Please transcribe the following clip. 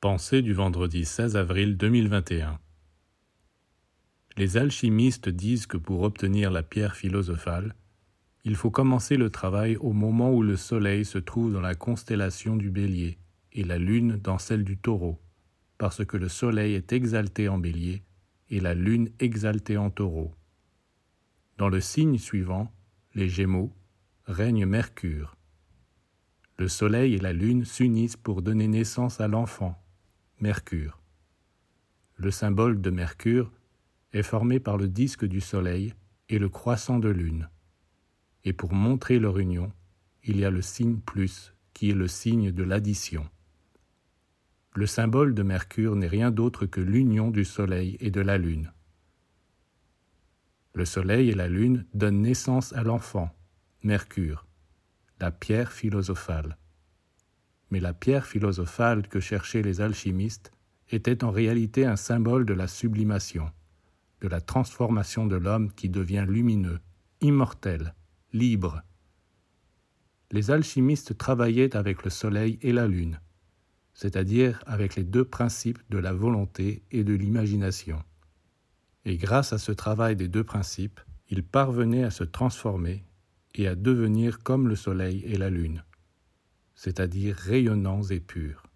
Pensée du vendredi 16 avril 2021 Les alchimistes disent que pour obtenir la pierre philosophale, il faut commencer le travail au moment où le Soleil se trouve dans la constellation du Bélier et la Lune dans celle du Taureau, parce que le Soleil est exalté en Bélier et la Lune exaltée en Taureau. Dans le signe suivant, les Gémeaux, règne Mercure. Le Soleil et la Lune s'unissent pour donner naissance à l'enfant, Mercure. Le symbole de Mercure est formé par le disque du Soleil et le croissant de Lune. Et pour montrer leur union, il y a le signe plus, qui est le signe de l'addition. Le symbole de Mercure n'est rien d'autre que l'union du Soleil et de la Lune. Le Soleil et la Lune donnent naissance à l'enfant, Mercure, la pierre philosophale. Mais la pierre philosophale que cherchaient les alchimistes était en réalité un symbole de la sublimation, de la transformation de l'homme qui devient lumineux, immortel, libre. Les alchimistes travaillaient avec le Soleil et la Lune, c'est-à-dire avec les deux principes de la volonté et de l'imagination. Et grâce à ce travail des deux principes, ils parvenaient à se transformer et à devenir comme le soleil et la lune, c'est-à-dire rayonnants et purs.